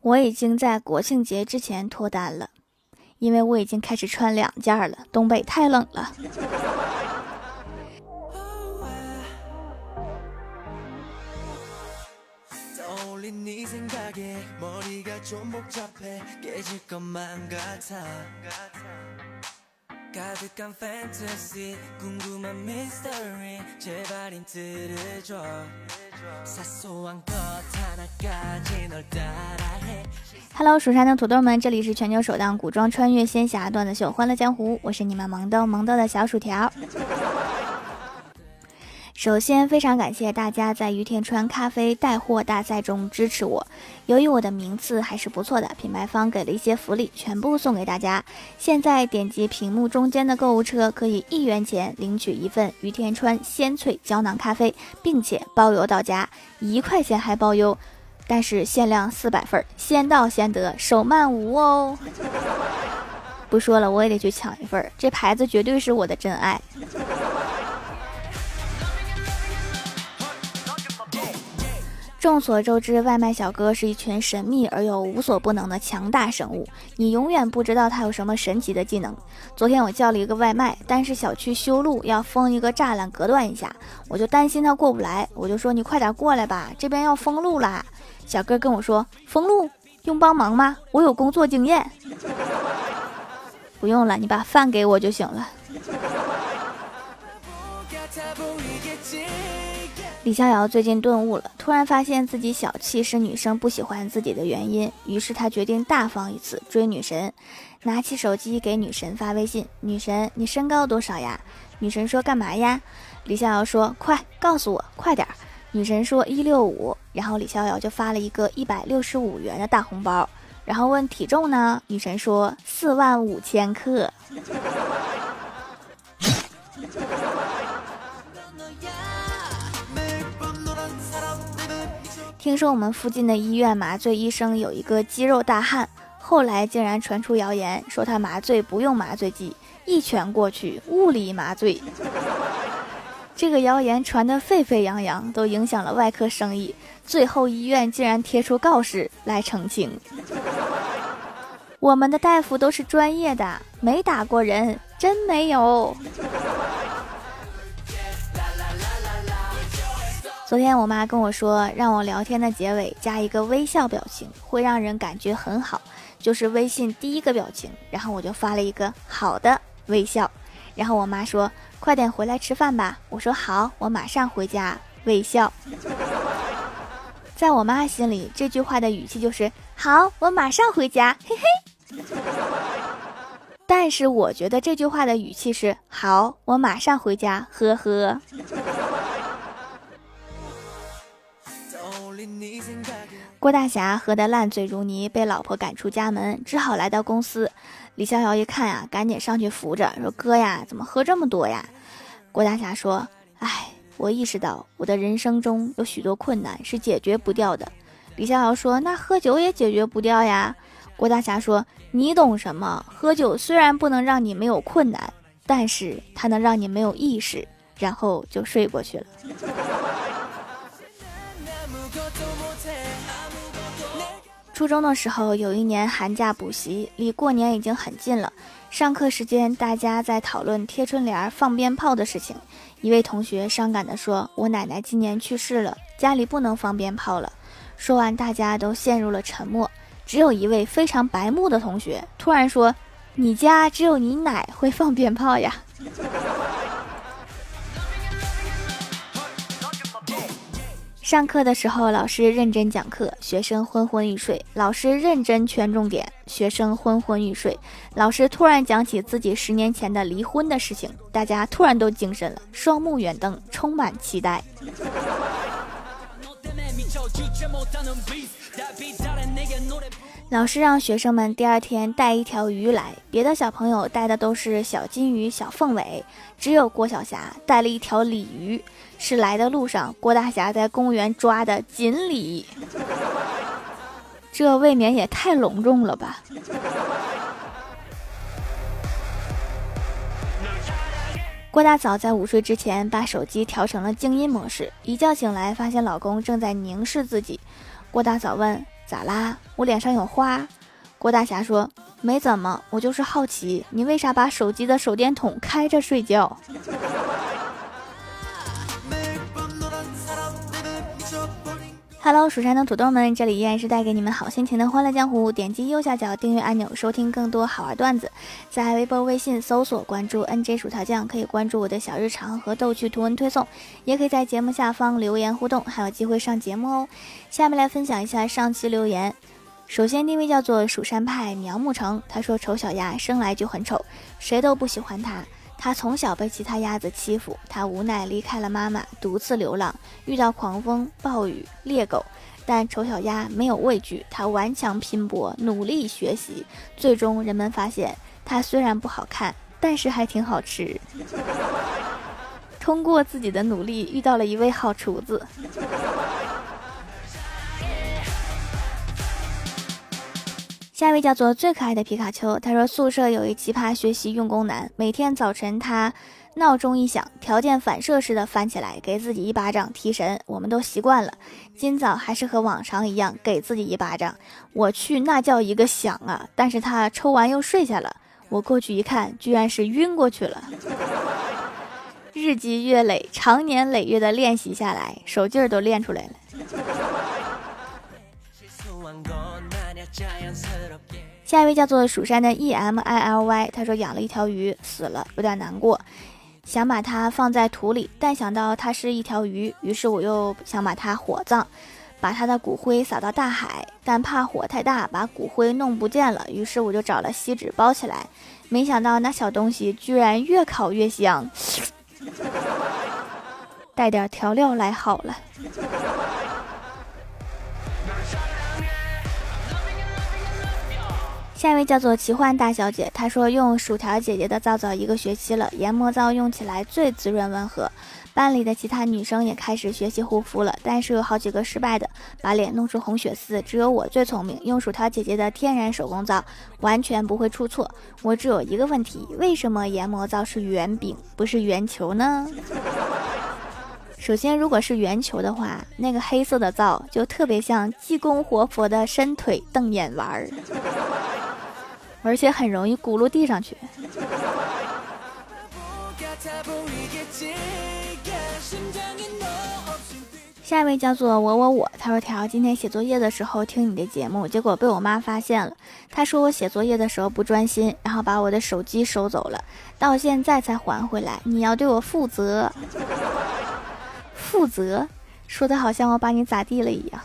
我已经在国庆节之前脱单了，因为我已经开始穿两件了。东北太冷了。Hello，蜀山的土豆们，这里是全球首档古装穿越仙侠段子秀《欢乐江湖》，我是你们萌豆萌豆的小薯条。首先，非常感谢大家在于田川咖啡带货大赛中支持我。由于我的名次还是不错的，品牌方给了一些福利，全部送给大家。现在点击屏幕中间的购物车，可以一元钱领取一份于田川鲜萃胶囊咖啡，并且包邮到家，一块钱还包邮，但是限量四百份，先到先得，手慢无哦。不说了，我也得去抢一份，这牌子绝对是我的真爱。众所周知，外卖小哥是一群神秘而又无所不能的强大生物，你永远不知道他有什么神奇的技能。昨天我叫了一个外卖，但是小区修路要封一个栅栏隔断一下，我就担心他过不来，我就说你快点过来吧，这边要封路啦。小哥跟我说封路用帮忙吗？我有工作经验。不用了，你把饭给我就行了。李逍遥最近顿悟了，突然发现自己小气是女生不喜欢自己的原因，于是他决定大方一次追女神，拿起手机给女神发微信：“女神，你身高多少呀？”女神说：“干嘛呀？”李逍遥说：“快告诉我，快点儿。”女神说：“一六五。”然后李逍遥就发了一个一百六十五元的大红包，然后问体重呢？女神说：“四万五千克。”听说我们附近的医院麻醉医生有一个肌肉大汉，后来竟然传出谣言说他麻醉不用麻醉剂，一拳过去物理麻醉。这个谣言传得沸沸扬扬，都影响了外科生意。最后医院竟然贴出告示来澄清：我们的大夫都是专业的，没打过人，真没有。昨天我妈跟我说，让我聊天的结尾加一个微笑表情，会让人感觉很好，就是微信第一个表情。然后我就发了一个好的微笑。然后我妈说：“快点回来吃饭吧。”我说：“好，我马上回家。”微笑。在我妈心里，这句话的语气就是：“好，我马上回家。”嘿嘿。但是我觉得这句话的语气是：“好，我马上回家。”呵呵。郭大侠喝得烂醉如泥，被老婆赶出家门，只好来到公司。李逍遥一看呀，赶紧上去扶着，说：“哥呀，怎么喝这么多呀？”郭大侠说：“哎，我意识到我的人生中有许多困难是解决不掉的。”李逍遥说：“那喝酒也解决不掉呀？”郭大侠说：“你懂什么？喝酒虽然不能让你没有困难，但是它能让你没有意识，然后就睡过去了。”初中的时候，有一年寒假补习，离过年已经很近了。上课时间，大家在讨论贴春联、放鞭炮的事情。一位同学伤感地说：“我奶奶今年去世了，家里不能放鞭炮了。”说完，大家都陷入了沉默。只有一位非常白目的同学突然说：“你家只有你奶会放鞭炮呀？”上课的时候，老师认真讲课，学生昏昏欲睡。老师认真圈重点，学生昏昏欲睡。老师突然讲起自己十年前的离婚的事情，大家突然都精神了，双目远瞪，充满期待。老师让学生们第二天带一条鱼来，别的小朋友带的都是小金鱼、小凤尾，只有郭晓霞带了一条鲤鱼。是来的路上，郭大侠在公园抓的锦鲤，这未免也太隆重了吧！郭大嫂在午睡之前把手机调成了静音模式，一觉醒来发现老公正在凝视自己。郭大嫂问：“咋啦？我脸上有花？郭大侠说没怎么，我就是好奇，你为啥把手机的手电筒开着睡觉？Hello，蜀山的土豆们，这里依然是带给你们好心情的欢乐江湖。点击右下角订阅按钮，收听更多好玩段子。在微博、微信搜索关注 NJ 薯条酱，可以关注我的小日常和逗趣图文推送，也可以在节目下方留言互动，还有机会上节目哦。下面来分享一下上期留言。首先，第一位叫做蜀山派苗木成，他说：“丑小鸭生来就很丑，谁都不喜欢他。”他从小被其他鸭子欺负，他无奈离开了妈妈，独自流浪，遇到狂风暴雨猎狗，但丑小鸭没有畏惧，他顽强拼搏，努力学习，最终人们发现，它虽然不好看，但是还挺好吃。通过自己的努力，遇到了一位好厨子。下一位叫做最可爱的皮卡丘，他说宿舍有一奇葩学习用功男，每天早晨他闹钟一响，条件反射似的翻起来给自己一巴掌提神，我们都习惯了。今早还是和往常一样给自己一巴掌，我去那叫一个响啊！但是他抽完又睡下了，我过去一看，居然是晕过去了。日积月累，长年累月的练习下来，手劲儿都练出来了。下一位叫做蜀山的 E M I L Y，他说养了一条鱼死了，有点难过，想把它放在土里，但想到它是一条鱼，于是我又想把它火葬，把它的骨灰撒到大海，但怕火太大把骨灰弄不见了，于是我就找了锡纸包起来，没想到那小东西居然越烤越香，带点调料来好了。下一位叫做奇幻大小姐，她说用薯条姐姐的皂皂一个学期了，研磨皂用起来最滋润温和。班里的其他女生也开始学习护肤了，但是有好几个失败的，把脸弄出红血丝。只有我最聪明，用薯条姐姐的天然手工皂，完全不会出错。我只有一个问题，为什么研磨皂是圆饼不是圆球呢？首先，如果是圆球的话，那个黑色的皂就特别像济公活佛的伸腿瞪眼丸儿。而且很容易咕噜地上去。下一位叫做我我我，他说条今天写作业的时候听你的节目，结果被我妈发现了。她说我写作业的时候不专心，然后把我的手机收走了，到现在才还回来。你要对我负责，负责，说的好像我把你咋地了一样。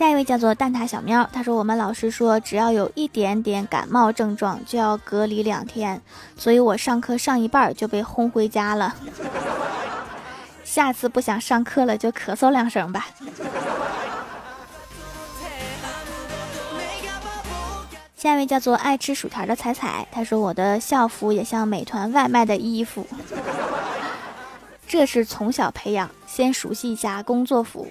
下一位叫做蛋挞小喵，他说我们老师说只要有一点点感冒症状就要隔离两天，所以我上课上一半就被轰回家了。下次不想上课了就咳嗽两声吧。下一位叫做爱吃薯条的彩彩，他说我的校服也像美团外卖的衣服，这是从小培养，先熟悉一下工作服。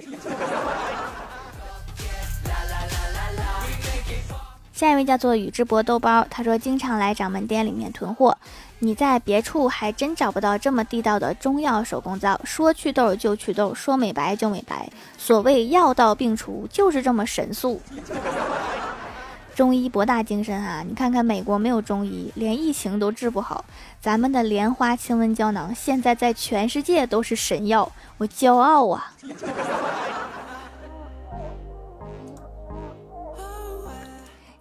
下一位叫做宇智波豆包，他说经常来掌门店里面囤货，你在别处还真找不到这么地道的中药手工皂，说祛痘就祛痘，说美白就美白，所谓药到病除，就是这么神速。中医博大精深啊，你看看美国没有中医，连疫情都治不好，咱们的莲花清瘟胶囊现在在全世界都是神药，我骄傲啊。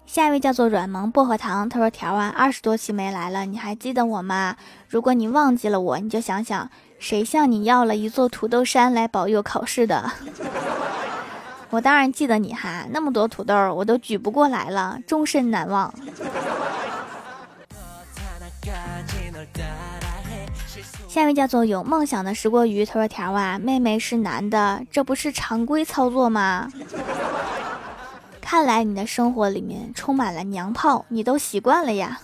下一位叫做软萌薄荷糖，他说：“条啊，二十多期没来了，你还记得我吗？如果你忘记了我，你就想想，谁向你要了一座土豆山来保佑考试的？我当然记得你哈，那么多土豆我都举不过来了，终身难忘。”下一位叫做有梦想的石锅鱼，他说：“条啊，妹妹是男的，这不是常规操作吗？”看来你的生活里面充满了娘炮，你都习惯了呀。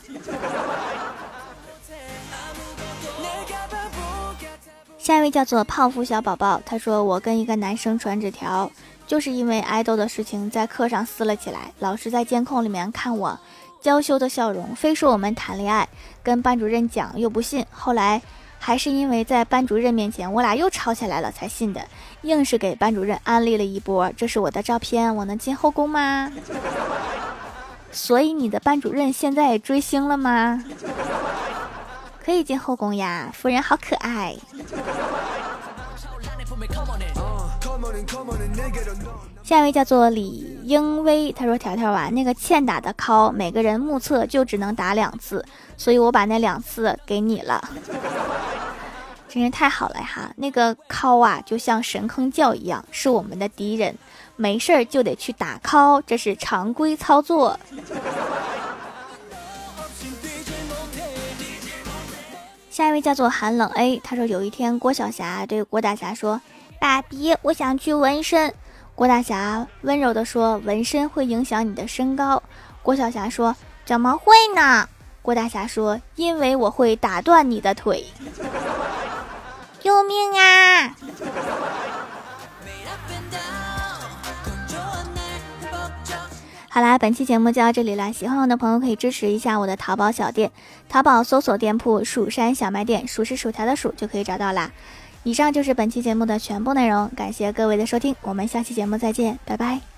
下一位叫做泡芙小宝宝，他说我跟一个男生传纸条，就是因为爱豆的事情在课上撕了起来，老师在监控里面看我娇羞的笑容，非说我们谈恋爱，跟班主任讲又不信，后来。还是因为在班主任面前我俩又吵起来了才信的，硬是给班主任安利了一波。这是我的照片，我能进后宫吗？所以你的班主任现在追星了吗？可以进后宫呀，夫人好可爱。下一位叫做李英威，他说：“条条啊，那个欠打的 call，每个人目测就只能打两次，所以我把那两次给你了，真是太好了哈！那个抠啊，就像神坑教一样，是我们的敌人，没事儿就得去打 call，这是常规操作。”下一位叫做寒冷 A，他说：“有一天，郭晓霞对郭大侠说，爸比，我想去纹身。”郭大侠温柔地说：“纹身会影响你的身高。”郭晓霞说：“怎么会呢？”郭大侠说：“因为我会打断你的腿。”救命啊！好啦，本期节目就到这里了。喜欢我的朋友可以支持一下我的淘宝小店，淘宝搜索店铺“蜀山小卖店”，数是薯条的数就可以找到啦。以上就是本期节目的全部内容，感谢各位的收听，我们下期节目再见，拜拜。